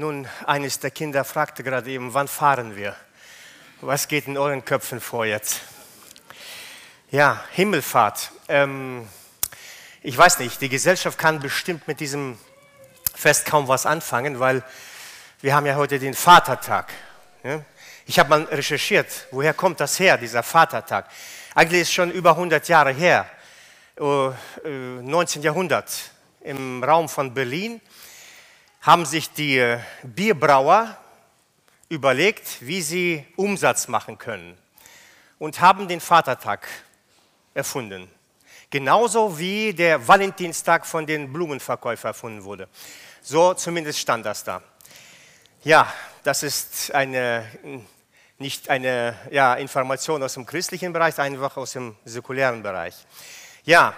Nun, eines der Kinder fragte gerade eben, wann fahren wir? Was geht in euren Köpfen vor jetzt? Ja, Himmelfahrt. Ähm, ich weiß nicht, die Gesellschaft kann bestimmt mit diesem Fest kaum was anfangen, weil wir haben ja heute den Vatertag. Ja? Ich habe mal recherchiert, woher kommt das her, dieser Vatertag? Eigentlich ist es schon über 100 Jahre her, 19. Äh, Jahrhundert, im Raum von Berlin haben sich die Bierbrauer überlegt, wie sie Umsatz machen können und haben den Vatertag erfunden. Genauso wie der Valentinstag von den Blumenverkäufern erfunden wurde. So zumindest stand das da. Ja, das ist eine, nicht eine ja, Information aus dem christlichen Bereich, einfach aus dem säkulären Bereich. Ja,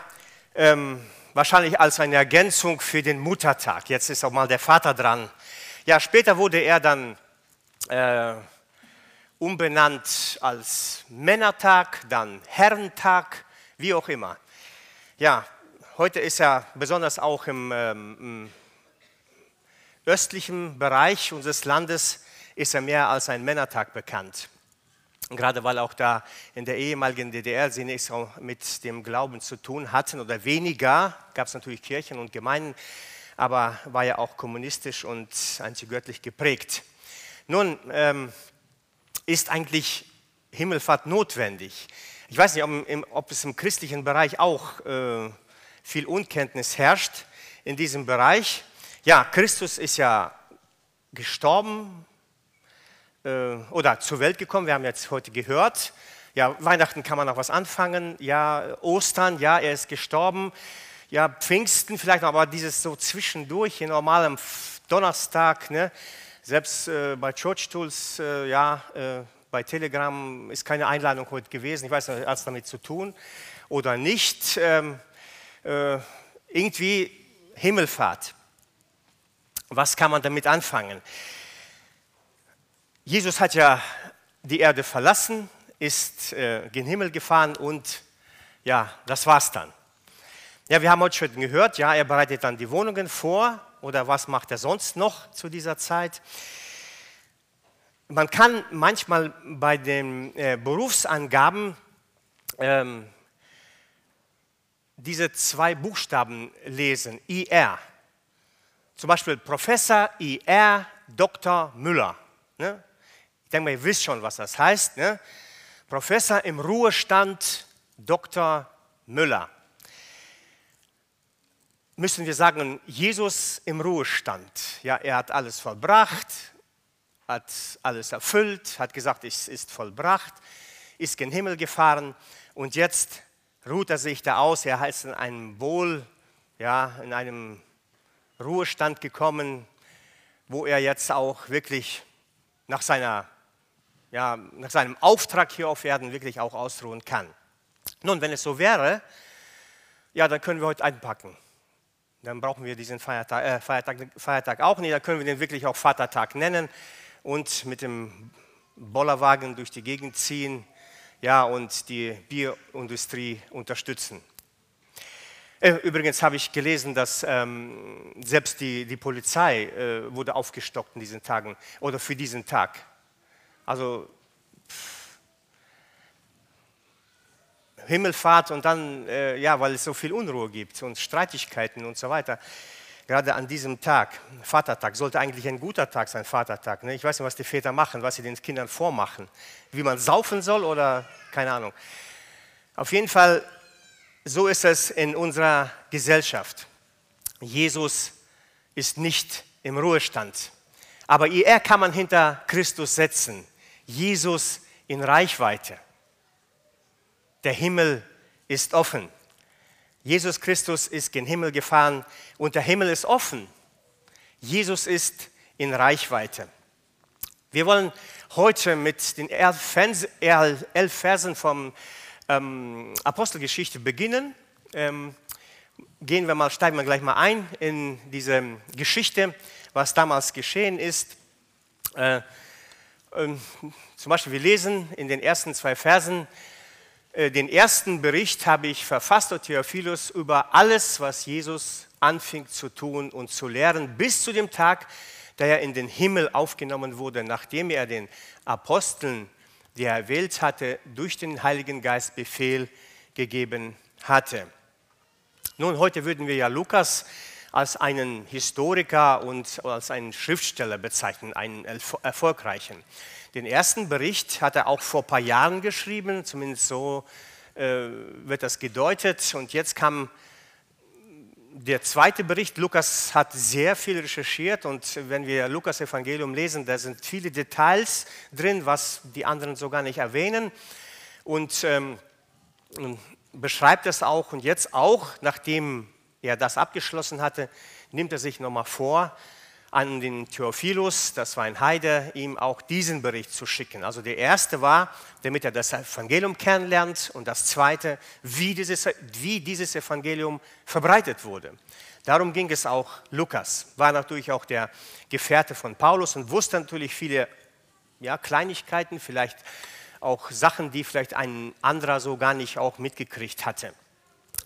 ähm, wahrscheinlich als eine Ergänzung für den Muttertag. Jetzt ist auch mal der Vater dran. Ja, später wurde er dann äh, umbenannt als Männertag, dann Herrentag, wie auch immer. Ja, heute ist er besonders auch im, ähm, im östlichen Bereich unseres Landes ist er mehr als ein Männertag bekannt. Gerade weil auch da in der ehemaligen DDR sie nichts mit dem Glauben zu tun hatten oder weniger, gab es natürlich Kirchen und Gemeinden, aber war ja auch kommunistisch und antigöttlich geprägt. Nun ähm, ist eigentlich Himmelfahrt notwendig. Ich weiß nicht, ob, im, ob es im christlichen Bereich auch äh, viel Unkenntnis herrscht in diesem Bereich. Ja, Christus ist ja gestorben, äh, oder zur Welt gekommen. Wir haben jetzt heute gehört, ja, Weihnachten kann man noch was anfangen, ja, Ostern, ja, er ist gestorben, ja, Pfingsten vielleicht aber dieses so zwischendurch, hier normal am Donnerstag, ne, selbst äh, bei Church Tools, äh, ja, äh, bei Telegram ist keine Einladung heute gewesen, ich weiß nicht, hat es damit zu tun oder nicht. Ähm, äh, irgendwie Himmelfahrt. Was kann man damit anfangen? Jesus hat ja die Erde verlassen, ist äh, gen Himmel gefahren und ja, das war's dann. Ja, wir haben heute schon gehört, ja, er bereitet dann die Wohnungen vor oder was macht er sonst noch zu dieser Zeit? Man kann manchmal bei den äh, Berufsangaben ähm, diese zwei Buchstaben lesen, IR. Zum Beispiel Professor IR Dr. Müller. Ne? Denke mal, ihr wisst schon, was das heißt. Ne? Professor im Ruhestand Dr. Müller. Müssen wir sagen, Jesus im Ruhestand. Ja, er hat alles vollbracht, hat alles erfüllt, hat gesagt, es ist vollbracht, ist gen Himmel gefahren und jetzt ruht er sich da aus. Er ist in einem Wohl, ja, in einem Ruhestand gekommen, wo er jetzt auch wirklich nach seiner ja, nach seinem Auftrag hier auf Erden wirklich auch ausruhen kann. Nun, wenn es so wäre, ja, dann können wir heute einpacken. Dann brauchen wir diesen Feiertag, äh, Feiertag, Feiertag auch nicht, dann können wir den wirklich auch Vatertag nennen und mit dem Bollerwagen durch die Gegend ziehen ja, und die Bierindustrie unterstützen. Äh, übrigens habe ich gelesen, dass ähm, selbst die, die Polizei äh, wurde aufgestockt in diesen Tagen oder für diesen Tag. Also Himmelfahrt und dann, äh, ja, weil es so viel Unruhe gibt und Streitigkeiten und so weiter. Gerade an diesem Tag, Vatertag, sollte eigentlich ein guter Tag sein, Vatertag. Ne? Ich weiß nicht, was die Väter machen, was sie den Kindern vormachen. Wie man saufen soll oder keine Ahnung. Auf jeden Fall, so ist es in unserer Gesellschaft. Jesus ist nicht im Ruhestand. Aber er kann man hinter Christus setzen. Jesus in Reichweite. Der Himmel ist offen. Jesus Christus ist gen Himmel gefahren und der Himmel ist offen. Jesus ist in Reichweite. Wir wollen heute mit den elf Versen vom ähm, Apostelgeschichte beginnen. Ähm, gehen wir mal, steigen wir gleich mal ein in diese Geschichte, was damals geschehen ist. Äh, zum Beispiel, wir lesen in den ersten zwei Versen, äh, den ersten Bericht habe ich verfasst, Theophilus, über alles, was Jesus anfing zu tun und zu lehren, bis zu dem Tag, da er in den Himmel aufgenommen wurde, nachdem er den Aposteln, die er erwählt hatte, durch den Heiligen Geist Befehl gegeben hatte. Nun, heute würden wir ja Lukas als einen Historiker und als einen Schriftsteller bezeichnen, einen erfolgreichen. Den ersten Bericht hat er auch vor ein paar Jahren geschrieben, zumindest so äh, wird das gedeutet. Und jetzt kam der zweite Bericht. Lukas hat sehr viel recherchiert und wenn wir Lukas Evangelium lesen, da sind viele Details drin, was die anderen so gar nicht erwähnen. Und ähm, beschreibt das auch und jetzt auch, nachdem er das abgeschlossen hatte, nimmt er sich nochmal vor, an den Theophilus, das war ein Heide, ihm auch diesen Bericht zu schicken. Also der erste war, damit er das Evangelium kennenlernt und das zweite, wie dieses, wie dieses Evangelium verbreitet wurde. Darum ging es auch Lukas, war natürlich auch der Gefährte von Paulus und wusste natürlich viele ja, Kleinigkeiten, vielleicht auch Sachen, die vielleicht ein anderer so gar nicht auch mitgekriegt hatte.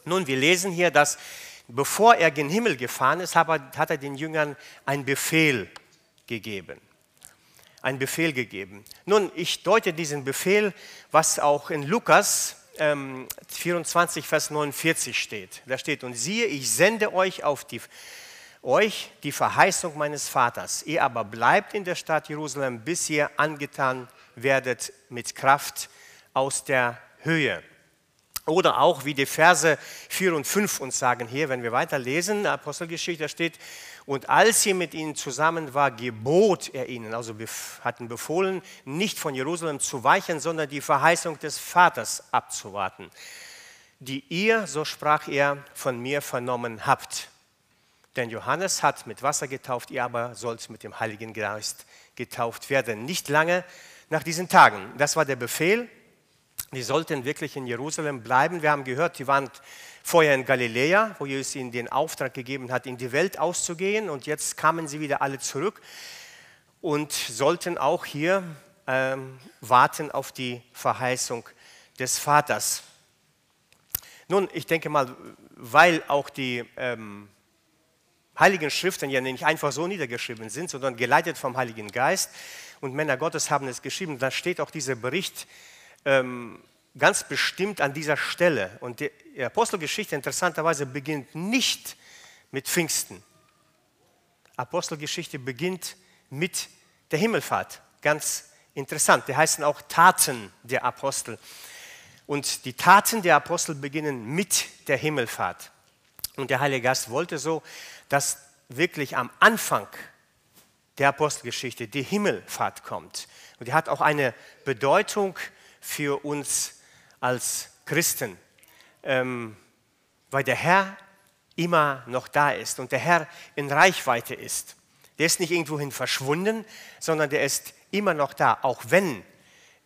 Nun, wir lesen hier, dass bevor er gen Himmel gefahren ist, hat er den Jüngern einen Befehl gegeben. Einen Befehl gegeben. Nun, ich deute diesen Befehl, was auch in Lukas ähm, 24, Vers 49 steht. Da steht, und siehe, ich sende euch auf die, euch die Verheißung meines Vaters. Ihr aber bleibt in der Stadt Jerusalem, bis ihr angetan werdet mit Kraft aus der Höhe. Oder auch wie die Verse 4 und 5 uns sagen hier, wenn wir weiterlesen, Apostelgeschichte, steht, und als sie mit ihnen zusammen war, gebot er ihnen, also hatten befohlen, nicht von Jerusalem zu weichen, sondern die Verheißung des Vaters abzuwarten, die ihr, so sprach er, von mir vernommen habt. Denn Johannes hat mit Wasser getauft, ihr aber sollt mit dem Heiligen Geist getauft werden. Nicht lange nach diesen Tagen. Das war der Befehl die sollten wirklich in Jerusalem bleiben. Wir haben gehört, die waren vorher in Galiläa, wo Jesus ihnen den Auftrag gegeben hat, in die Welt auszugehen. Und jetzt kamen sie wieder alle zurück und sollten auch hier ähm, warten auf die Verheißung des Vaters. Nun, ich denke mal, weil auch die ähm, Heiligen Schriften ja nicht einfach so niedergeschrieben sind, sondern geleitet vom Heiligen Geist und Männer Gottes haben es geschrieben, da steht auch dieser Bericht ähm, ganz bestimmt an dieser Stelle. Und die Apostelgeschichte interessanterweise beginnt nicht mit Pfingsten. Apostelgeschichte beginnt mit der Himmelfahrt. Ganz interessant. Die heißen auch Taten der Apostel. Und die Taten der Apostel beginnen mit der Himmelfahrt. Und der Heilige Geist wollte so, dass wirklich am Anfang der Apostelgeschichte die Himmelfahrt kommt. Und die hat auch eine Bedeutung für uns als Christen, ähm, weil der Herr immer noch da ist und der Herr in Reichweite ist. Der ist nicht irgendwohin verschwunden, sondern der ist immer noch da, auch wenn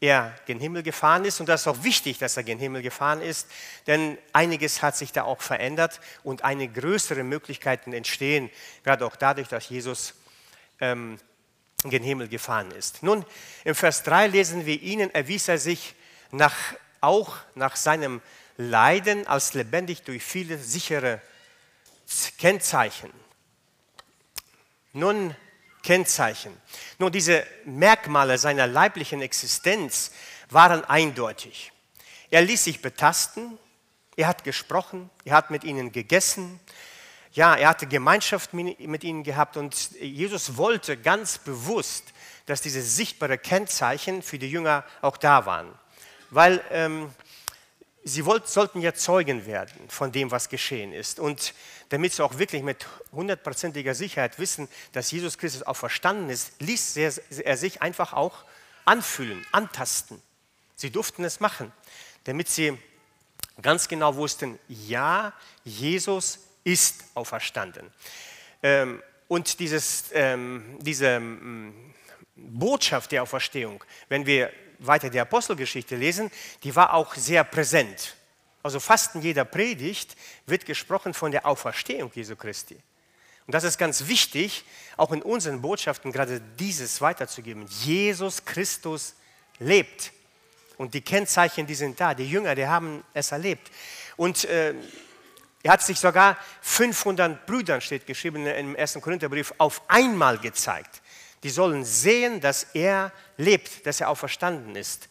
er gen Himmel gefahren ist. Und das ist auch wichtig, dass er gen Himmel gefahren ist, denn einiges hat sich da auch verändert und eine größere Möglichkeiten entstehen, gerade auch dadurch, dass Jesus ähm, in den Himmel gefahren ist. Nun, im Vers 3 lesen wir, ihnen erwies er sich nach, auch nach seinem Leiden als lebendig durch viele sichere Kennzeichen. Nun, Kennzeichen. Nun, diese Merkmale seiner leiblichen Existenz waren eindeutig. Er ließ sich betasten, er hat gesprochen, er hat mit ihnen gegessen, ja, er hatte Gemeinschaft mit ihnen gehabt und Jesus wollte ganz bewusst, dass diese sichtbaren Kennzeichen für die Jünger auch da waren. Weil ähm, sie wollt, sollten ja Zeugen werden von dem, was geschehen ist. Und damit sie auch wirklich mit hundertprozentiger Sicherheit wissen, dass Jesus Christus auch verstanden ist, ließ er, sich einfach auch anfühlen, antasten. Sie durften es machen, damit sie ganz genau wussten, ja, Jesus ist auferstanden. Ähm, und dieses, ähm, diese ähm, Botschaft der Auferstehung, wenn wir weiter die Apostelgeschichte lesen, die war auch sehr präsent. Also fast in jeder Predigt wird gesprochen von der Auferstehung Jesu Christi. Und das ist ganz wichtig, auch in unseren Botschaften gerade dieses weiterzugeben. Jesus Christus lebt. Und die Kennzeichen, die sind da. Die Jünger, die haben es erlebt. Und äh, Er hat sich sogar 500 Brüdern, steht geschrieben im 1. Korintherbrief, auf einmal gezeigt. Die sollen sehen, dass er lebt, dass er auferstanden ist.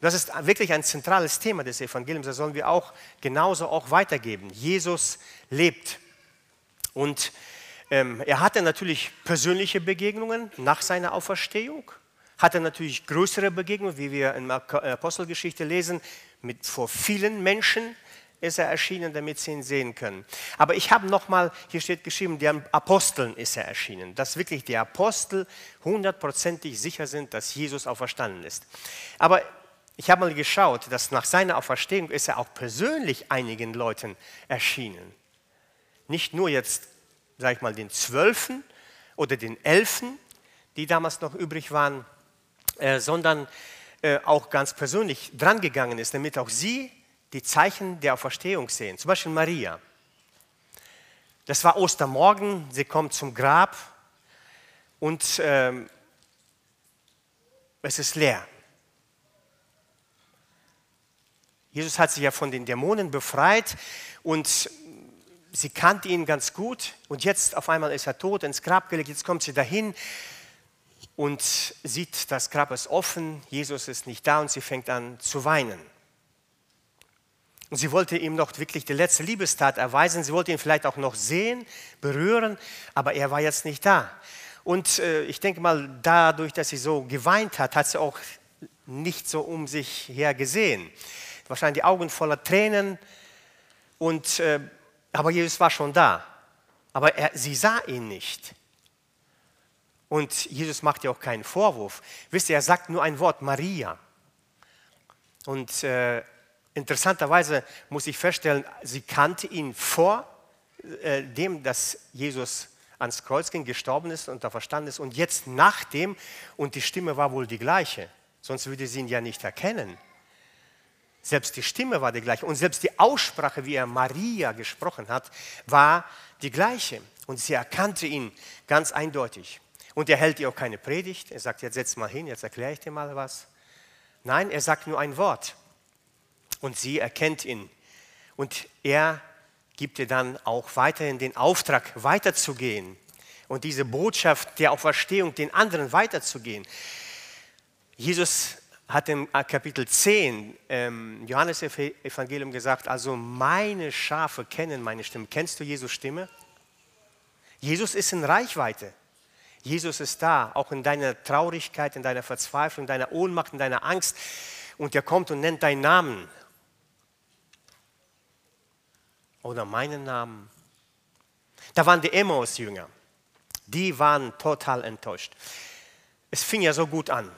Das ist wirklich ein zentrales Thema des Evangeliums. Das sollen wir auch genauso auch weitergeben. Jesus lebt. Und ähm, er hatte natürlich persönliche Begegnungen nach seiner Auferstehung, hatte natürlich größere Begegnungen, wie wir in der Apostelgeschichte lesen, mit vor vielen Menschen ist er erschienen, damit sie ihn sehen können. Aber ich habe nochmal, hier steht geschrieben, den Aposteln ist er erschienen, dass wirklich die Apostel hundertprozentig sicher sind, dass Jesus auferstanden ist. Aber ich habe mal geschaut, dass nach seiner Auferstehung ist er auch persönlich einigen Leuten erschienen. Nicht nur jetzt, sage ich mal, den Zwölfen oder den Elfen, die damals noch übrig waren, äh, sondern äh, auch ganz persönlich drangegangen ist, damit auch sie die Zeichen der Auferstehung sehen. Zum Beispiel Maria. Das war Ostermorgen, sie kommt zum Grab und ähm, es ist leer. Jesus hat sich ja von den Dämonen befreit und sie kannte ihn ganz gut und jetzt auf einmal ist er tot, ins Grab gelegt, jetzt kommt sie dahin und sieht, das Grab ist offen, Jesus ist nicht da und sie fängt an zu weinen. Und sie wollte ihm noch wirklich die letzte Liebestat erweisen. Sie wollte ihn vielleicht auch noch sehen, berühren, aber er war jetzt nicht da. Und äh, ich denke mal, dadurch, dass sie so geweint hat, hat sie auch nicht so um sich her gesehen. Wahrscheinlich die Augen voller Tränen. Und, äh, aber Jesus war schon da. Aber er, sie sah ihn nicht. Und Jesus macht ihr auch keinen Vorwurf. Wisst ihr, er sagt nur ein Wort, Maria. Und äh, Interessanterweise muss ich feststellen, sie kannte ihn vor äh, dem, dass Jesus ans Kreuz ging, gestorben ist und da verstanden ist und jetzt nach dem und die Stimme war wohl die gleiche, sonst würde sie ihn ja nicht erkennen. Selbst die Stimme war die gleiche und selbst die Aussprache, wie er Maria gesprochen hat, war die gleiche und sie erkannte ihn ganz eindeutig. Und er hält ihr auch keine Predigt, er sagt, jetzt setz mal hin, jetzt erkläre ich dir mal was. Nein, er sagt nur ein Wort und sie erkennt ihn. Und er gibt ihr dann auch weiterhin den Auftrag, weiterzugehen und diese Botschaft der Auferstehung den anderen weiterzugehen. Jesus hat im Kapitel 10 ähm, Johannes Evangelium gesagt, also meine Schafe kennen meine Stimme. Kennst du Jesus Stimme? Jesus ist in Reichweite. Jesus ist da, auch in deiner Traurigkeit, in deiner Verzweiflung, in deiner Ohnmacht, in deiner Angst. Und er kommt und nennt deinen Namen. oder meinen Namen. Da waren die Emmaus-Jünger. Die waren total enttäuscht. Es fing ja so gut an.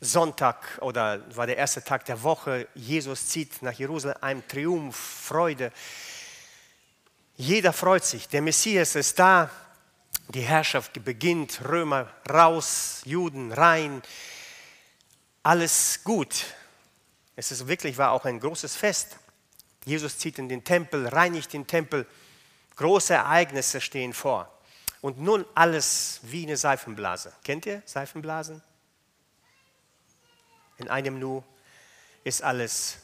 Sonntag oder war der erste Tag der Woche. Jesus zieht nach Jerusalem, Triumph, Freude. Jeder freut sich. Der Messias ist da. Die Herrschaft beginnt. Römer raus, Juden rein. Alles gut. Es ist wirklich war auch ein großes Fest. Jesus zieht in den Tempel, reinigt den Tempel. Große Ereignisse stehen vor. Und nun alles wie eine Seifenblase. Kennt ihr Seifenblasen? In einem Nu ist alles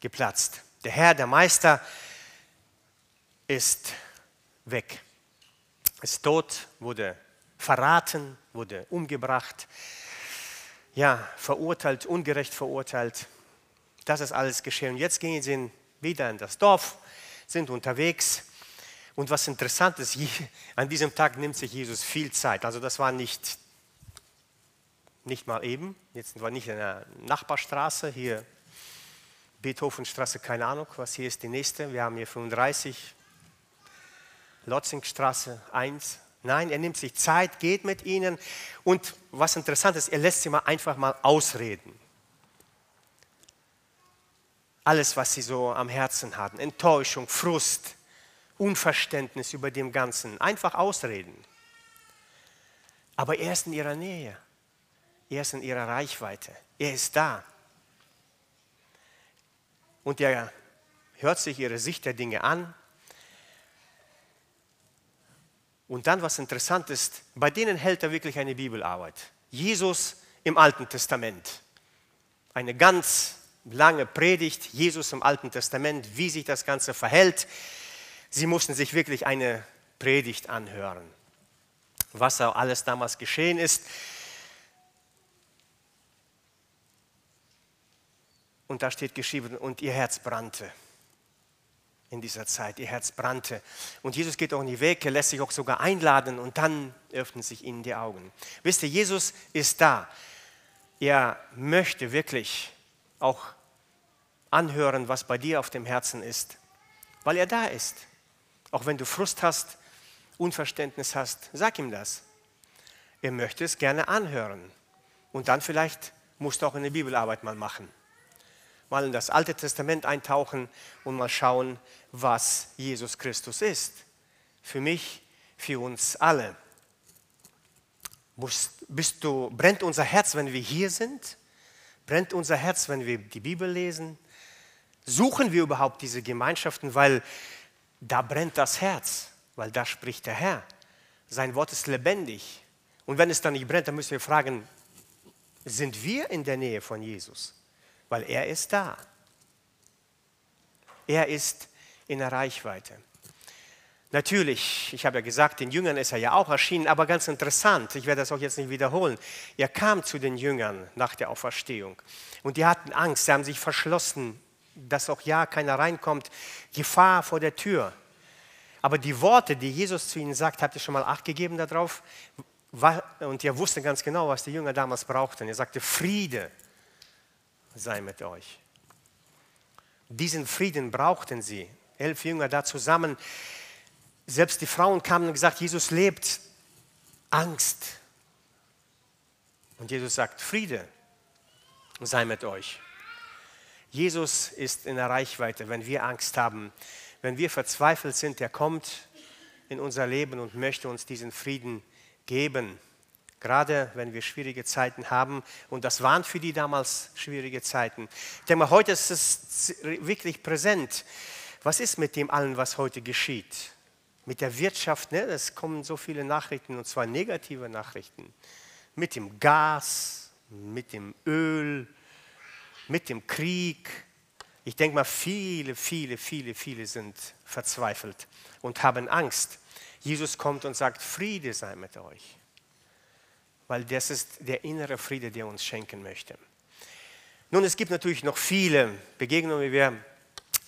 geplatzt. Der Herr, der Meister ist weg. Ist tot, wurde verraten, wurde umgebracht, ja, verurteilt, ungerecht verurteilt. Das ist alles geschehen. Und jetzt gehen sie wieder in das Dorf, sind unterwegs. Und was interessant ist, an diesem Tag nimmt sich Jesus viel Zeit. Also das war nicht, nicht mal eben. Jetzt war nicht in der Nachbarstraße, hier Beethovenstraße, keine Ahnung, was hier ist die nächste. Wir haben hier 35, Lotzingstraße 1. Nein, er nimmt sich Zeit, geht mit ihnen. Und was interessant ist, er lässt sie mal einfach mal ausreden alles, was sie so am Herzen hatten. Enttäuschung, Frust, Unverständnis über dem Ganzen. Einfach ausreden. Aber er ist in ihrer Nähe. Er ist in ihrer Reichweite. Er ist da. Und er hört sich ihre Sicht der Dinge an. Und dann, was interessant ist, bei denen hält er wirklich eine Bibelarbeit. Jesus im Alten Testament. Eine ganz lange Predigt, Jesus im Alten Testament, wie sich das Ganze verhält. Sie mussten sich wirklich eine Predigt anhören, was auch alles damals geschehen ist. Und da steht geschrieben, und ihr Herz brannte in dieser Zeit. Ihr Herz brannte. Und Jesus geht auch in die Weg, er lässt sich auch sogar einladen und dann öffnen sich ihnen die Augen. Wisst ihr, Jesus ist da. Er möchte wirklich auch anhören, was bei dir auf dem Herzen ist, weil er da ist. Auch wenn du Frust hast, Unverständnis hast, sag ihm das. Er möchte es gerne anhören. Und dann vielleicht musst du auch eine Bibelarbeit mal machen mal in das Alte Testament eintauchen und mal schauen, was Jesus Christus ist. Für mich, für uns alle. Bist du, brennt unser Herz, wenn wir hier sind? Brennt unser Herz, wenn wir die Bibel lesen? Suchen wir überhaupt diese Gemeinschaften, weil da brennt das Herz, weil da spricht der Herr. Sein Wort ist lebendig. Und wenn es dann nicht brennt, dann müssen wir fragen, sind wir in der Nähe von Jesus? weil er ist da. Er ist in der Reichweite. Natürlich, ich habe ja gesagt, den Jüngern ist er ja auch erschienen, aber ganz interessant, ich werde das auch jetzt nicht wiederholen. Er kam zu den Jüngern nach der Auferstehung und die hatten Angst, sie haben sich verschlossen, dass auch ja keiner reinkommt, Gefahr vor der Tür. Aber die Worte, die Jesus zu ihnen sagt, habt ihr schon mal Acht gegeben darauf? Und er wusste ganz genau, was die Jünger damals brauchten. Er sagte Friede, sei mit euch. Diesen Frieden brauchten sie. Elf Jünger da zusammen. Selbst die Frauen kamen und gesagt, Jesus lebt. Angst. Und Jesus sagt, Friede sei mit euch. Jesus ist in der Reichweite, wenn wir Angst haben, wenn wir verzweifelt sind, er kommt in unser Leben und möchte uns diesen Frieden geben. Gerade wenn wir schwierige Zeiten haben. Und das waren für die damals schwierige Zeiten. Ich denke mal, heute ist es wirklich präsent. Was ist mit dem allen, was heute geschieht? Mit der Wirtschaft, ne? es kommen so viele Nachrichten, und zwar negative Nachrichten. Mit dem Gas, mit dem Öl, mit dem Krieg. Ich denke mal, viele, viele, viele, viele sind verzweifelt und haben Angst. Jesus kommt und sagt, Friede sei mit euch weil das ist der innere Friede, der uns schenken möchte. Nun, es gibt natürlich noch viele Begegnungen, wir,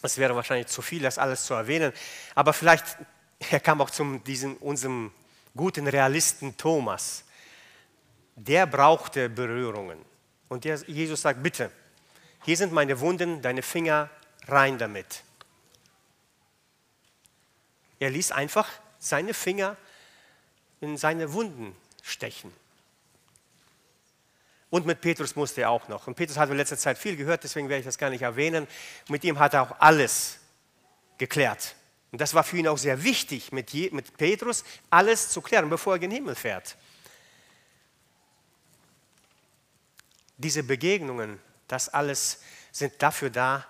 es wäre wahrscheinlich zu viel, das alles zu erwähnen, aber vielleicht, er kam auch zu diesem, unserem guten Realisten Thomas. Der brauchte Berührungen. Und der, Jesus sagt, bitte, hier sind meine Wunden, deine Finger, rein damit. Er ließ einfach seine Finger in seine Wunden stechen. Und mit Petrus musste er auch noch. Und Petrus hat in letzter Zeit viel gehört, deswegen werde ich das gar nicht erwähnen. Mit ihm hat er auch alles geklärt. Und das war für ihn auch sehr wichtig, mit, Je mit Petrus alles zu klären, bevor er in den Himmel fährt. Diese Begegnungen, das alles sind dafür da,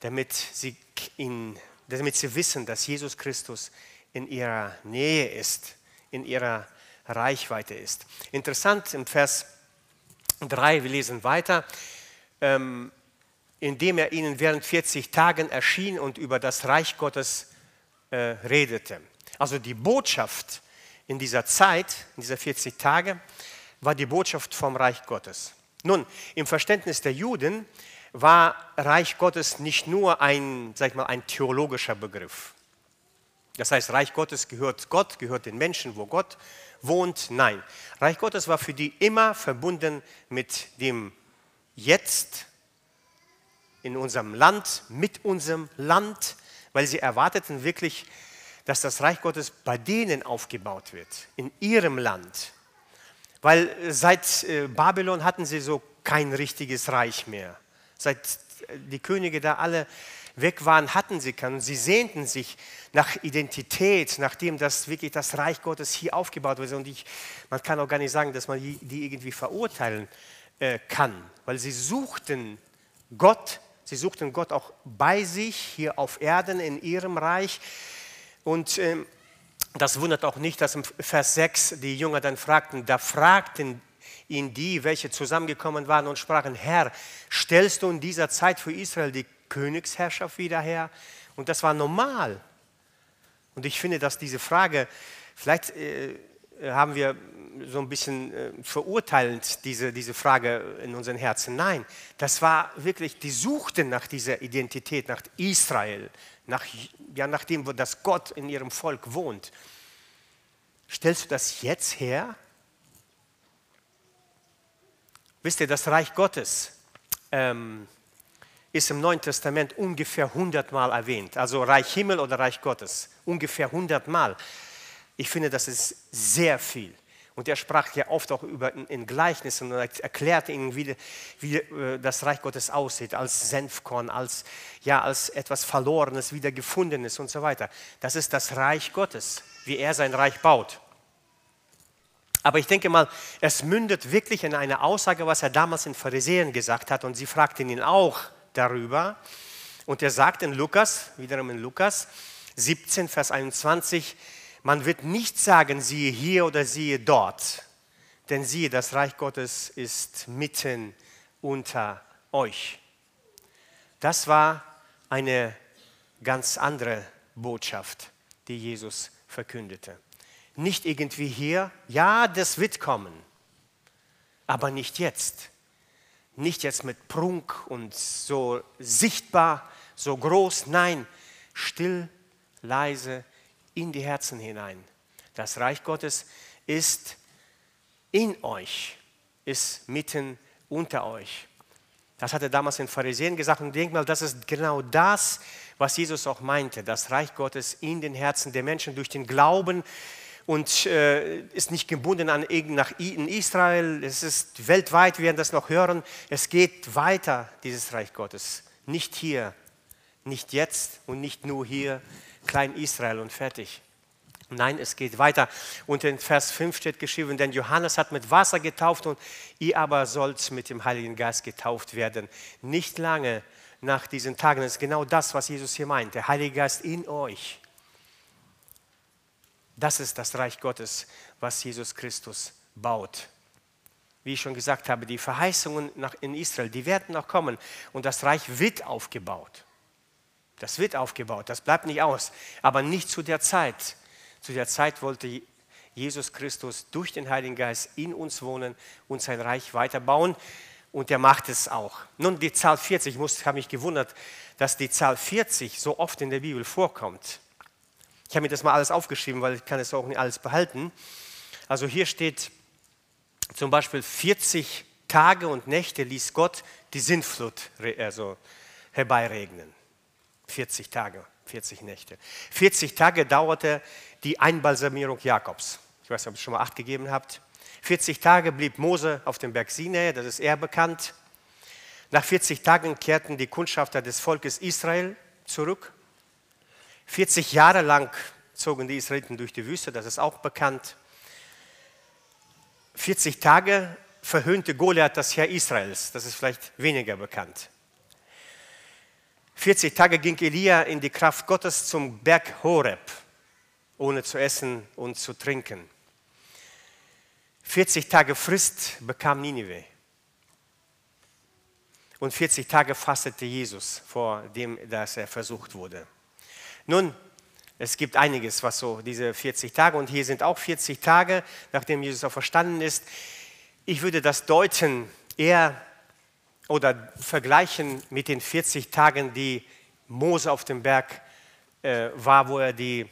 damit sie, in, damit sie wissen, dass Jesus Christus in ihrer Nähe ist, in ihrer Reichweite ist. Interessant im Vers 3, wir lesen weiter, ähm, indem er ihnen während 40 Tagen erschien und über das Reich Gottes äh, redete. Also die Botschaft in dieser Zeit, in dieser 40 Tage, war die Botschaft vom Reich Gottes. Nun, im Verständnis der Juden war Reich Gottes nicht nur ein, sag ich mal, ein theologischer Begriff. Das heißt, Reich Gottes gehört Gott, gehört den Menschen, wo Gott wohnt. Nein, Reich Gottes war für die immer verbunden mit dem Jetzt in unserem Land, mit unserem Land, weil sie erwarteten wirklich, dass das Reich Gottes bei denen aufgebaut wird, in ihrem Land. Weil seit äh, Babylon hatten sie so kein richtiges Reich mehr. Seit äh, die Könige da alle weg waren, hatten sie keinen. Sie sehnten sich nach Identität, nachdem das wirklich das Reich Gottes hier aufgebaut wurde. Und ich, man kann auch gar nicht sagen, dass man die, irgendwie verurteilen äh, kann, weil sie suchten Gott, sie suchten Gott auch bei sich hier auf Erden in ihrem Reich. Und ähm, das wundert auch nicht, dass im Vers 6 die Jünger dann fragten, da fragten in die, welche zusammengekommen waren und sprachen, Herr, stellst du in dieser Zeit für Israel die Königsherrschaft wieder her? Und das war normal. Und ich finde, dass diese Frage, vielleicht äh, haben wir so ein bisschen äh, verurteilend diese, diese Frage in unseren Herzen. Nein, das war wirklich, die suchten nach dieser Identität, nach Israel, nach, ja, nach dem, wo das Gott in ihrem Volk wohnt. Stellst du das jetzt her? Wisst ihr, das Reich Gottes ähm, ist im Neuen Testament ungefähr 100 Mal erwähnt. Also Reich Himmel oder Reich Gottes, ungefähr 100 Mal. Ich finde, das ist sehr viel. Und er sprach ja oft auch über, in Gleichnissen und erklärte ihnen, wie, wie äh, das Reich Gottes aussieht, als Senfkorn, als, ja, als etwas Verlorenes, Wiedergefundenes und so weiter. Das ist das Reich Gottes, wie er sein Reich baut. Aber ich denke mal, es mündet wirklich in eine Aussage, was er damals in Pharisäern gesagt hat. Und sie fragten ihn auch darüber. Und er sagt in Lukas, wiederum in Lukas 17, Vers 21, man wird nicht sagen, siehe hier oder siehe dort, denn siehe, das Reich Gottes ist mitten unter euch. Das war eine ganz andere Botschaft, die Jesus verkündete. Nicht irgendwie hier, ja, das wird kommen, aber nicht jetzt. Nicht jetzt mit Prunk und so sichtbar, so groß, nein, still, leise, in die Herzen hinein. Das Reich Gottes ist in euch, ist mitten unter euch. Das hat er damals den Pharisäern gesagt und denk mal, das ist genau das, was Jesus auch meinte. Das Reich Gottes in den Herzen der Menschen durch den Glauben und äh, ist nicht gebunden an nach in Israel. Es ist weltweit, wir werden das noch hören. Es geht weiter, dieses Reich Gottes. Nicht hier, nicht jetzt und nicht nur hier, Klein Israel und fertig. Nein, es geht weiter. Und in Vers 5 steht geschrieben, denn Johannes hat mit Wasser getauft und ihr aber sollt mit dem Heiligen Geist getauft werden. Nicht lange nach diesen Tagen. Das ist genau das, was Jesus hier meint. Der Heilige Geist in euch. Das ist das Reich Gottes, was Jesus Christus baut. Wie ich schon gesagt habe, die Verheißungen in Israel, die werden noch kommen und das Reich wird aufgebaut. Das wird aufgebaut, das bleibt nicht aus, aber nicht zu der Zeit. Zu der Zeit wollte Jesus Christus durch den Heiligen Geist in uns wohnen und sein Reich weiterbauen. Und er macht es auch. Nun, die Zahl 40, ich habe mich gewundert, dass die Zahl 40 so oft in der Bibel vorkommt. Ich habe mir das mal alles aufgeschrieben, weil ich kann es auch nicht alles behalten. Also hier steht zum Beispiel 40 Tage und Nächte ließ Gott die Sintflut also herbeiregnen. 40 Tage, 40 Nächte. 40 Tage dauerte die Einbalsamierung Jakobs. Ich weiß nicht, ob ihr es schon mal acht gegeben habt. 40 Tage blieb Mose auf dem Berg Sinai, das ist eher bekannt. Nach 40 Tagen kehrten die Kundschafter des Volkes Israel zurück. 40 Jahre lang zogen die Israeliten durch die Wüste, das ist auch bekannt. 40 Tage verhöhnte Goliath das Heer Israels, das ist vielleicht weniger bekannt. 40 Tage ging Elia in die Kraft Gottes zum Berg Horeb, ohne zu essen und zu trinken. 40 Tage Frist bekam Ninive. Und 40 Tage fastete Jesus, vor dem, dass er versucht wurde. Nun, es gibt einiges, was so diese 40 Tage, und hier sind auch 40 Tage, nachdem Jesus auch verstanden ist. Ich würde das deuten eher oder vergleichen mit den 40 Tagen, die Mose auf dem Berg äh, war, wo er, die,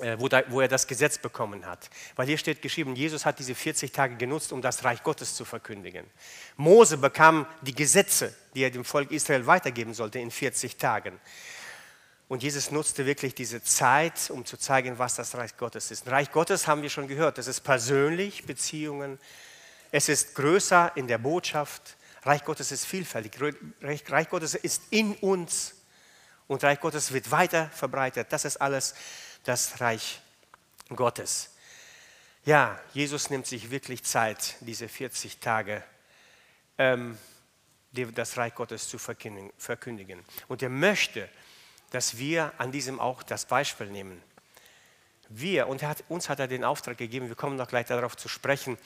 äh, wo, da, wo er das Gesetz bekommen hat. Weil hier steht geschrieben, Jesus hat diese 40 Tage genutzt, um das Reich Gottes zu verkündigen. Mose bekam die Gesetze, die er dem Volk Israel weitergeben sollte, in 40 Tagen. Und Jesus nutzte wirklich diese Zeit, um zu zeigen, was das Reich Gottes ist. Reich Gottes haben wir schon gehört, das ist persönlich Beziehungen, es ist größer in der Botschaft, Reich Gottes ist vielfältig. Reich Gottes ist in uns und Reich Gottes wird weiter verbreitet. Das ist alles das Reich Gottes. Ja, Jesus nimmt sich wirklich Zeit, diese 40 Tage, ähm, das Reich Gottes zu verkündigen. Und er möchte, dass wir an diesem auch das Beispiel nehmen. Wir, und hat, uns hat er den Auftrag gegeben, wir kommen noch gleich darauf zu sprechen,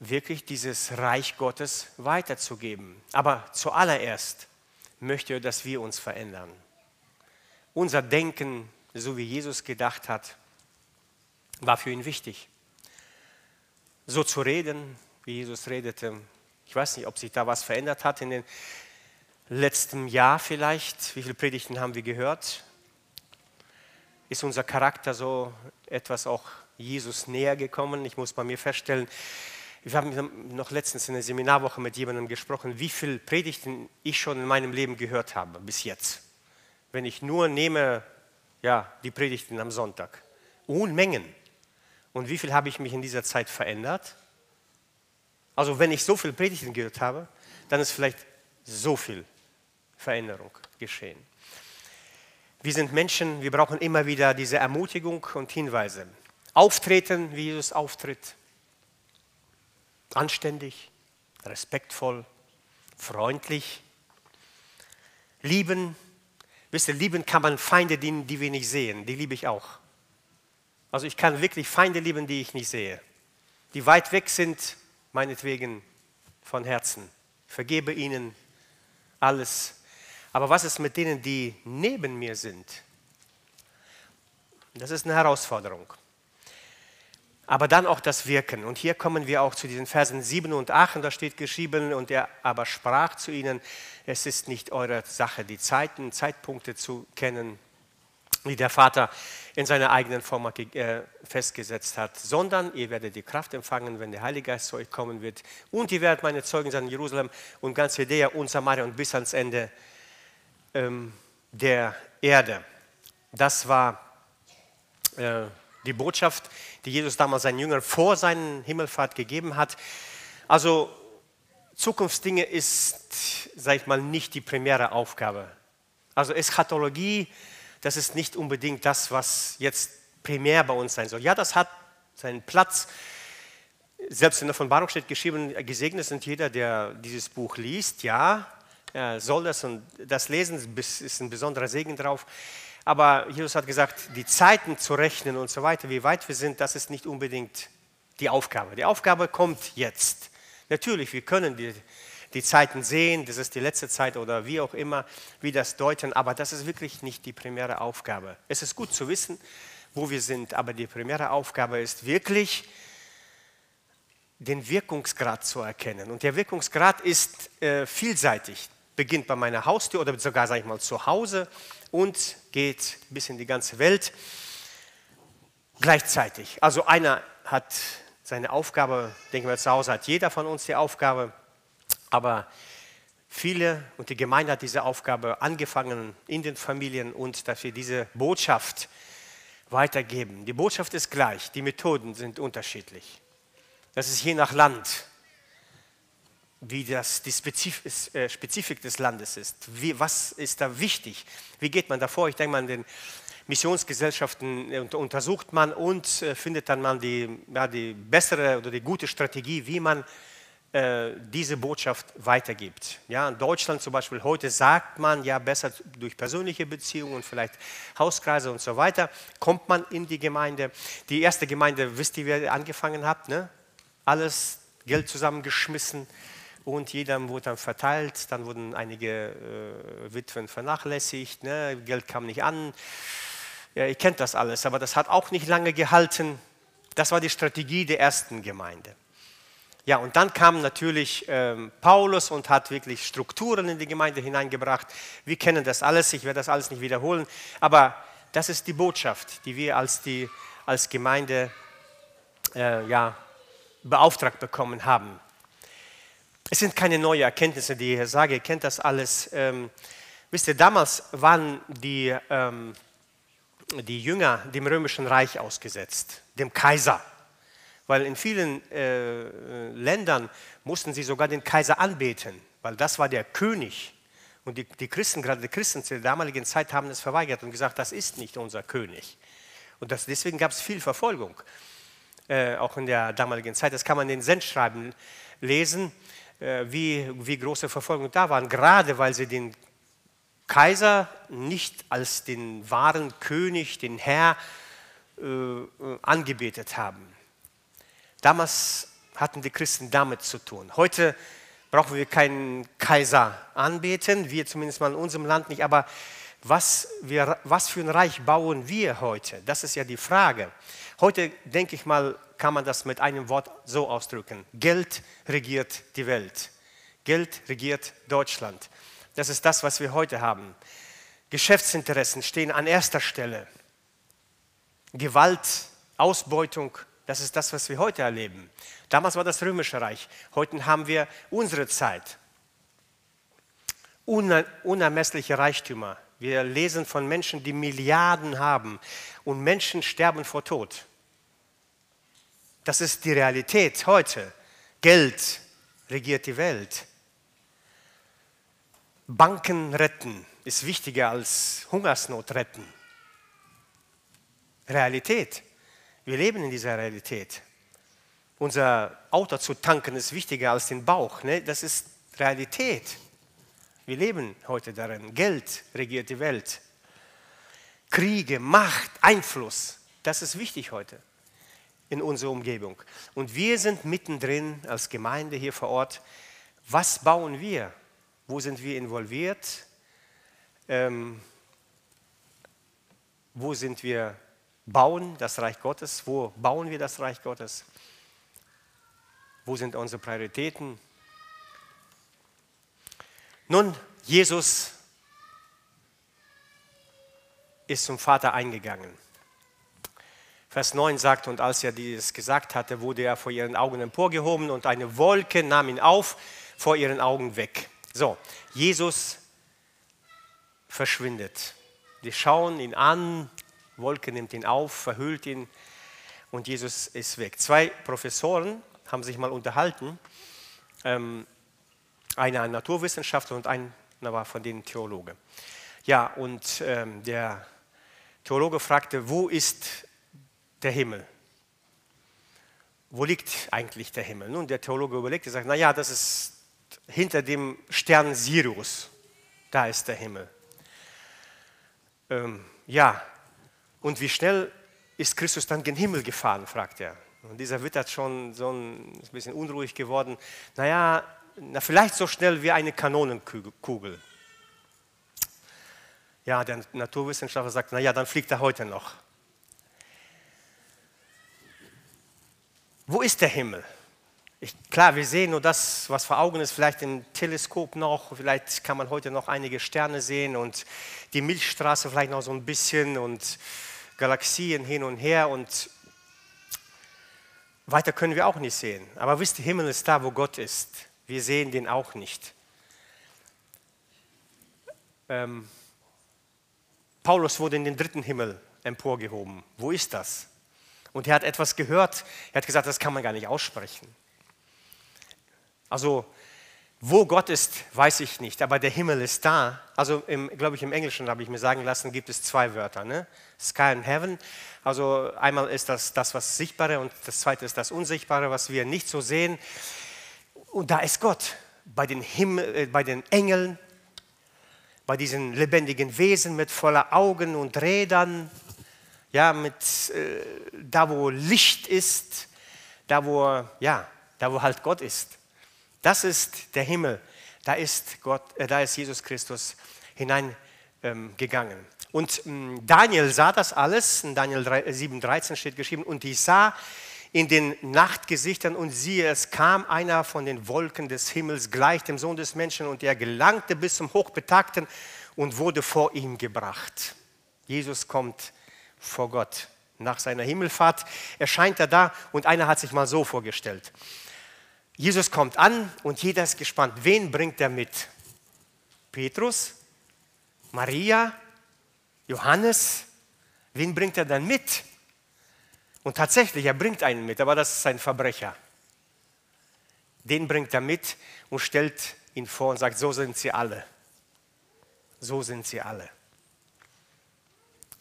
wirklich dieses Reich Gottes weiterzugeben. Aber zuallererst möchte er, dass wir uns verändern. Unser Denken, so wie Jesus gedacht hat, war für ihn wichtig. So zu reden, wie Jesus redete. Ich weiß nicht, ob sich da was verändert hat in den letzten Jahr vielleicht. Wie viele Predigten haben wir gehört? Ist unser Charakter so etwas auch Jesus näher gekommen? Ich muss bei mir feststellen, wir haben noch letztens in der Seminarwoche mit jemandem gesprochen, wie viele Predigten ich schon in meinem Leben gehört habe bis jetzt. Wenn ich nur nehme, ja, die Predigten am Sonntag. Unmengen. Und wie viel habe ich mich in dieser Zeit verändert? Also wenn ich so viele Predigten gehört habe, dann ist vielleicht so viel Veränderung geschehen. Wir sind Menschen, wir brauchen immer wieder diese Ermutigung und Hinweise. Auftreten, wie Jesus auftritt. Anständig, respektvoll, freundlich. Lieben. Wisst ihr, lieben kann man Feinde dienen, die wir nicht sehen. Die liebe ich auch. Also ich kann wirklich Feinde lieben, die ich nicht sehe. Die weit weg sind, meinetwegen von Herzen. Vergebe ihnen alles. Aber was ist mit denen, die neben mir sind? Das ist eine Herausforderung. Aber dann auch das Wirken. Und hier kommen wir auch zu diesen Versen 7 und 8. Und da steht geschrieben, und er aber sprach zu ihnen, es ist nicht eure Sache, die Zeiten, Zeitpunkte zu kennen, die der Vater in seiner eigenen Form äh, festgesetzt hat, sondern ihr werdet die Kraft empfangen, wenn der Heilige Geist zu euch kommen wird. Und ihr werdet meine Zeugen sein in Jerusalem und ganz Judäa und Samaria und bis ans Ende ähm, der Erde. Das war äh, die Botschaft, die Jesus damals seinen Jüngern vor seiner Himmelfahrt gegeben hat. Also Zukunftsdinge ist, sag ich mal, nicht die primäre Aufgabe. Also Eschatologie, das ist nicht unbedingt das, was jetzt primär bei uns sein soll. Ja, das hat seinen Platz. Selbst in der Offenbarung steht geschrieben, gesegnet sind jeder, der dieses Buch liest. Ja, soll das und das lesen, ist ein besonderer Segen drauf. Aber Jesus hat gesagt, die Zeiten zu rechnen und so weiter, wie weit wir sind, das ist nicht unbedingt die Aufgabe. Die Aufgabe kommt jetzt. Natürlich, wir können die, die Zeiten sehen, das ist die letzte Zeit oder wie auch immer, wie das deuten, aber das ist wirklich nicht die primäre Aufgabe. Es ist gut zu wissen, wo wir sind, aber die primäre Aufgabe ist wirklich, den Wirkungsgrad zu erkennen. Und der Wirkungsgrad ist äh, vielseitig. Beginnt bei meiner Haustür oder sogar, sage ich mal, zu Hause und geht bis in die ganze Welt gleichzeitig. Also einer hat seine Aufgabe, denken wir zu Hause, hat jeder von uns die Aufgabe, aber viele und die Gemeinde hat diese Aufgabe angefangen in den Familien und dass wir diese Botschaft weitergeben. Die Botschaft ist gleich, die Methoden sind unterschiedlich. Das ist je nach Land wie das die äh, Spezifik des Landes ist. Wie, was ist da wichtig? Wie geht man davor? Ich denke mal, in den Missionsgesellschaften äh, untersucht man und äh, findet dann mal die, ja, die bessere oder die gute Strategie, wie man äh, diese Botschaft weitergibt. Ja, in Deutschland zum Beispiel heute sagt man ja besser durch persönliche Beziehungen, vielleicht Hauskreise und so weiter, kommt man in die Gemeinde. Die erste Gemeinde, wisst ihr, wer angefangen hat? Ne? Alles Geld zusammengeschmissen, und jeder wurde dann verteilt. Dann wurden einige äh, Witwen vernachlässigt, ne? Geld kam nicht an. Ja, ihr kennt das alles, aber das hat auch nicht lange gehalten. Das war die Strategie der ersten Gemeinde. Ja, und dann kam natürlich ähm, Paulus und hat wirklich Strukturen in die Gemeinde hineingebracht. Wir kennen das alles, ich werde das alles nicht wiederholen, aber das ist die Botschaft, die wir als, die, als Gemeinde äh, ja, beauftragt bekommen haben. Es sind keine neuen Erkenntnisse, die ich hier sage, ihr kennt das alles. Ähm, wisst ihr, damals waren die, ähm, die Jünger dem römischen Reich ausgesetzt, dem Kaiser. Weil in vielen äh, Ländern mussten sie sogar den Kaiser anbeten, weil das war der König. Und die, die Christen, gerade die Christen zu der damaligen Zeit, haben es verweigert und gesagt, das ist nicht unser König. Und das, deswegen gab es viel Verfolgung, äh, auch in der damaligen Zeit. Das kann man in den Sendschreiben lesen. Äh, wie, wie große Verfolgung da waren, gerade weil sie den Kaiser nicht als den wahren König, den Herr äh, angebetet haben. Damals hatten die Christen damit zu tun. Heute brauchen wir keinen Kaiser anbeten, wir zumindest mal in unserem Land nicht, aber was, wir, was für ein Reich bauen wir heute? Das ist ja die Frage. Heute, denke ich mal, kann man das mit einem Wort so ausdrücken. Geld regiert die Welt. Geld regiert Deutschland. Das ist das, was wir heute haben. Geschäftsinteressen stehen an erster Stelle. Gewalt, Ausbeutung, das ist das, was wir heute erleben. Damals war das Römische Reich. Heute haben wir unsere Zeit. Unermessliche Reichtümer. Wir lesen von Menschen, die Milliarden haben und Menschen sterben vor Tod. Das ist die Realität heute. Geld regiert die Welt. Banken retten ist wichtiger als Hungersnot retten. Realität. Wir leben in dieser Realität. Unser Auto zu tanken ist wichtiger als den Bauch. Ne? Das ist Realität. Wir leben heute darin. Geld regiert die Welt. Kriege, Macht, Einfluss, das ist wichtig heute in unserer Umgebung. Und wir sind mittendrin als Gemeinde hier vor Ort. Was bauen wir? Wo sind wir involviert? Ähm, wo sind wir bauen das Reich Gottes? Wo bauen wir das Reich Gottes? Wo sind unsere Prioritäten? Nun, Jesus ist zum Vater eingegangen. Vers 9 sagt, und als er dieses gesagt hatte, wurde er vor ihren Augen emporgehoben und eine Wolke nahm ihn auf, vor ihren Augen weg. So, Jesus verschwindet. Die schauen ihn an, Wolke nimmt ihn auf, verhüllt ihn und Jesus ist weg. Zwei Professoren haben sich mal unterhalten. Ähm, einer ein Naturwissenschaftler und einer war von denen Theologe. Ja, und ähm, der Theologe fragte, wo ist der Himmel? Wo liegt eigentlich der Himmel? Nun, der Theologe überlegte, sagt, naja, das ist hinter dem Stern Sirius. Da ist der Himmel. Ähm, ja, und wie schnell ist Christus dann gen Himmel gefahren, fragt er. Und dieser wird schon so ein bisschen unruhig geworden. Naja, na, vielleicht so schnell wie eine Kanonenkugel. Ja, der Naturwissenschaftler sagt, naja, dann fliegt er heute noch. Wo ist der Himmel? Ich, klar, wir sehen nur das, was vor Augen ist, vielleicht im Teleskop noch, vielleicht kann man heute noch einige Sterne sehen und die Milchstraße vielleicht noch so ein bisschen und Galaxien hin und her und weiter können wir auch nicht sehen. Aber wisst ihr, Himmel ist da, wo Gott ist. Wir sehen den auch nicht. Ähm, Paulus wurde in den dritten Himmel emporgehoben. Wo ist das? Und er hat etwas gehört. Er hat gesagt, das kann man gar nicht aussprechen. Also, wo Gott ist, weiß ich nicht, aber der Himmel ist da. Also, glaube ich, im Englischen habe ich mir sagen lassen, gibt es zwei Wörter: ne? Sky and Heaven. Also, einmal ist das das, was Sichtbare, und das zweite ist das Unsichtbare, was wir nicht so sehen. Und da ist Gott bei den, Himmel, äh, bei den Engeln, bei diesen lebendigen Wesen mit voller Augen und Rädern, ja, mit, äh, da wo Licht ist, da wo, ja, da wo halt Gott ist. Das ist der Himmel. Da ist, Gott, äh, da ist Jesus Christus hineingegangen. Ähm, und ähm, Daniel sah das alles, in Daniel 7,13 steht geschrieben, und ich sah in den Nachtgesichtern und siehe, es kam einer von den Wolken des Himmels gleich dem Sohn des Menschen und er gelangte bis zum Hochbetagten und wurde vor ihm gebracht. Jesus kommt vor Gott. Nach seiner Himmelfahrt erscheint er da und einer hat sich mal so vorgestellt. Jesus kommt an und jeder ist gespannt. Wen bringt er mit? Petrus? Maria? Johannes? Wen bringt er dann mit? Und tatsächlich, er bringt einen mit, aber das ist ein Verbrecher. Den bringt er mit und stellt ihn vor und sagt, so sind sie alle. So sind sie alle.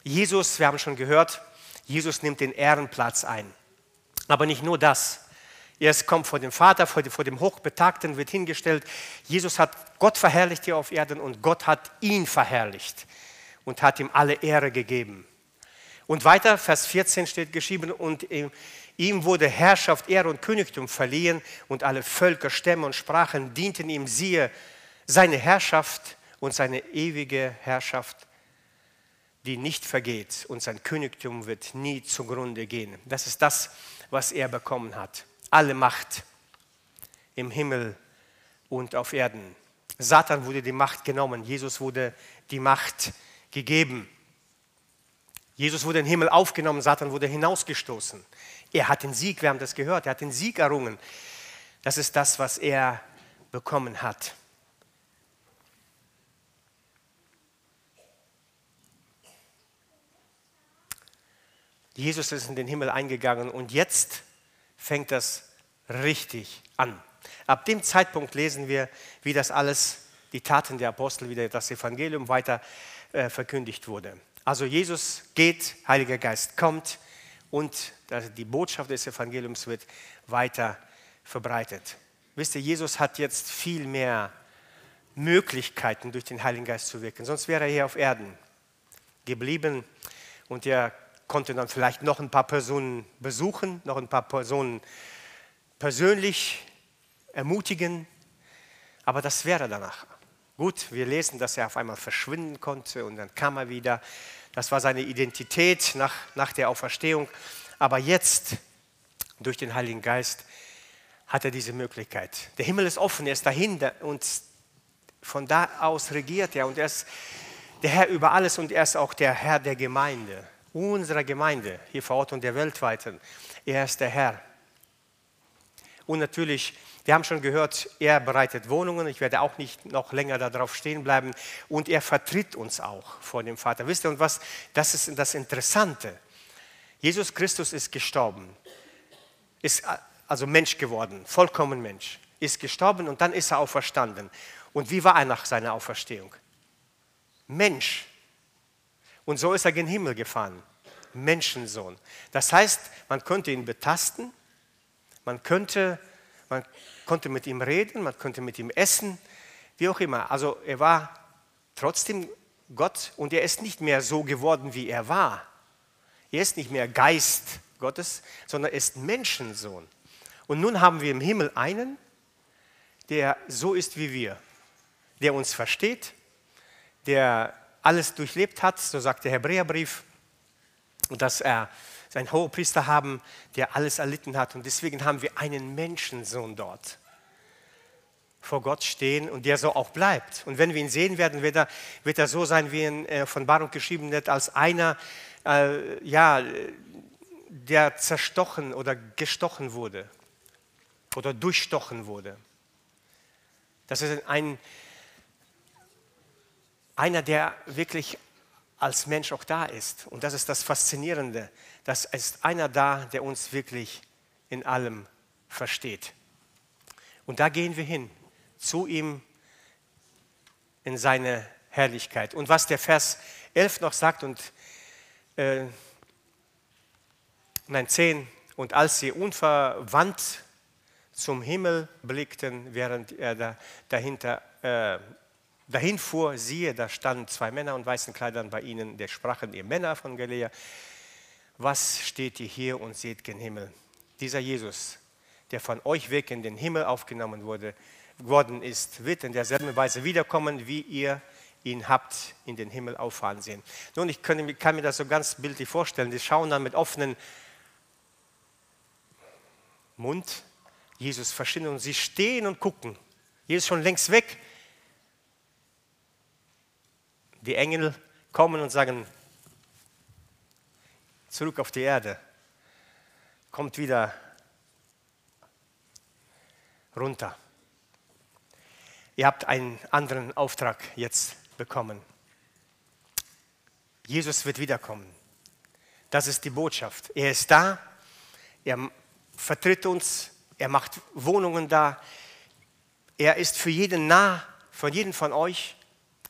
Jesus, wir haben schon gehört, Jesus nimmt den Ehrenplatz ein. Aber nicht nur das. Er kommt vor dem Vater, vor dem Hochbetagten, wird hingestellt. Jesus hat Gott verherrlicht hier auf Erden und Gott hat ihn verherrlicht und hat ihm alle Ehre gegeben. Und weiter, Vers 14 steht geschrieben, und ihm wurde Herrschaft, Ehre und Königtum verliehen und alle Völker, Stämme und Sprachen dienten ihm. Siehe, seine Herrschaft und seine ewige Herrschaft, die nicht vergeht und sein Königtum wird nie zugrunde gehen. Das ist das, was er bekommen hat. Alle Macht im Himmel und auf Erden. Satan wurde die Macht genommen, Jesus wurde die Macht gegeben. Jesus wurde in den Himmel aufgenommen, Satan wurde hinausgestoßen. Er hat den Sieg, wir haben das gehört, er hat den Sieg errungen. Das ist das, was er bekommen hat. Jesus ist in den Himmel eingegangen und jetzt fängt das richtig an. Ab dem Zeitpunkt lesen wir, wie das alles, die Taten der Apostel, wie das Evangelium weiter äh, verkündigt wurde. Also Jesus geht, Heiliger Geist kommt und die Botschaft des Evangeliums wird weiter verbreitet. Wisst ihr, Jesus hat jetzt viel mehr Möglichkeiten durch den Heiligen Geist zu wirken. Sonst wäre er hier auf Erden geblieben und er konnte dann vielleicht noch ein paar Personen besuchen, noch ein paar Personen persönlich ermutigen, aber das wäre danach. Gut, wir lesen, dass er auf einmal verschwinden konnte und dann kam er wieder. Das war seine Identität nach, nach der Auferstehung. Aber jetzt, durch den Heiligen Geist, hat er diese Möglichkeit. Der Himmel ist offen, er ist dahinter und von da aus regiert er und er ist der Herr über alles und er ist auch der Herr der Gemeinde unserer Gemeinde hier vor Ort und der weltweiten. Er ist der Herr. Und natürlich, wir haben schon gehört, er bereitet Wohnungen. Ich werde auch nicht noch länger darauf stehen bleiben. Und er vertritt uns auch vor dem Vater. Wisst ihr, und was, das ist das Interessante. Jesus Christus ist gestorben, ist also Mensch geworden, vollkommen Mensch, ist gestorben und dann ist er auferstanden. Und wie war er nach seiner Auferstehung? Mensch, und so ist er gen Himmel gefahren. Menschensohn. Das heißt, man könnte ihn betasten, man könnte, man konnte mit ihm reden, man könnte mit ihm essen, wie auch immer. Also er war trotzdem Gott und er ist nicht mehr so geworden, wie er war. Er ist nicht mehr Geist Gottes, sondern er ist Menschensohn. Und nun haben wir im Himmel einen, der so ist wie wir, der uns versteht, der alles durchlebt hat, so sagt der Hebräerbrief, dass er seinen Hohepriester haben, der alles erlitten hat. Und deswegen haben wir einen Menschensohn dort vor Gott stehen und der so auch bleibt. Und wenn wir ihn sehen werden, wird er, wird er so sein, wie in äh, von Baruch geschrieben wird, als einer, äh, ja, der zerstochen oder gestochen wurde oder durchstochen wurde. Das ist ein, einer, der wirklich als Mensch auch da ist. Und das ist das Faszinierende. Das ist einer da, der uns wirklich in allem versteht. Und da gehen wir hin, zu ihm in seine Herrlichkeit. Und was der Vers 11 noch sagt und äh, nein, 10, und als sie unverwandt zum Himmel blickten, während er da, dahinter äh, Dahin fuhr, siehe, da standen zwei Männer in weißen Kleidern bei ihnen, der sprachen ihr Männer von Galilea, was steht ihr hier und seht gen Himmel? Dieser Jesus, der von euch weg in den Himmel aufgenommen wurde, worden ist, wird in derselben Weise wiederkommen, wie ihr ihn habt in den Himmel auffahren sehen. Nun, ich kann, mir das so ganz bildlich vorstellen. Die schauen dann mit offenen Mund Jesus verschwinden und sie stehen und gucken. Jesus schon längst weg die Engel kommen und sagen, zurück auf die Erde, kommt wieder runter. Ihr habt einen anderen Auftrag jetzt bekommen. Jesus wird wiederkommen. Das ist die Botschaft. Er ist da, er vertritt uns, er macht Wohnungen da, er ist für jeden nah, für jeden von euch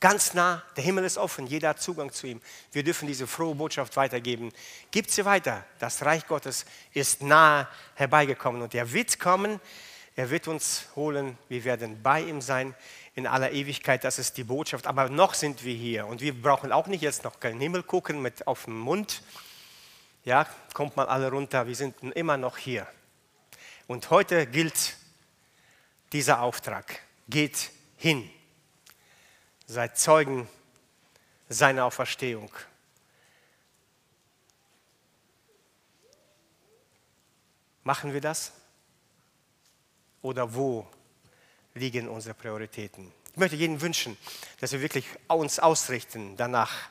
ganz nah, der Himmel ist offen, jeder hat Zugang zu ihm. Wir dürfen diese frohe Botschaft weitergeben. Gibt sie weiter. Das Reich Gottes ist nahe herbeigekommen und er wird kommen, er wird uns holen, wir werden bei ihm sein in aller Ewigkeit. Das ist die Botschaft. Aber noch sind wir hier und wir brauchen auch nicht jetzt noch keinen Himmel gucken mit auf dem Mund, Ja, kommt mal alle runter, wir sind immer noch hier. Und heute gilt dieser Auftrag. Geht hin. Seid Zeugen seiner Auferstehung. Machen wir das? Oder wo liegen unsere Prioritäten? Ich möchte jedem wünschen, dass wir wirklich uns ausrichten danach,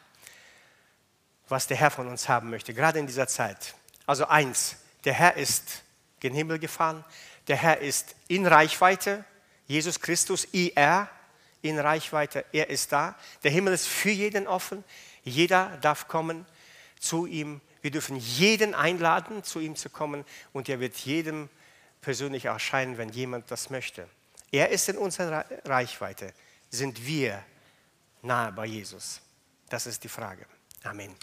was der Herr von uns haben möchte, gerade in dieser Zeit. Also eins, der Herr ist gen Himmel gefahren, der Herr ist in Reichweite, Jesus Christus, IR, in Reichweite, er ist da. Der Himmel ist für jeden offen, jeder darf kommen zu ihm. Wir dürfen jeden einladen, zu ihm zu kommen und er wird jedem persönlich erscheinen, wenn jemand das möchte. Er ist in unserer Reichweite. Sind wir nahe bei Jesus? Das ist die Frage. Amen.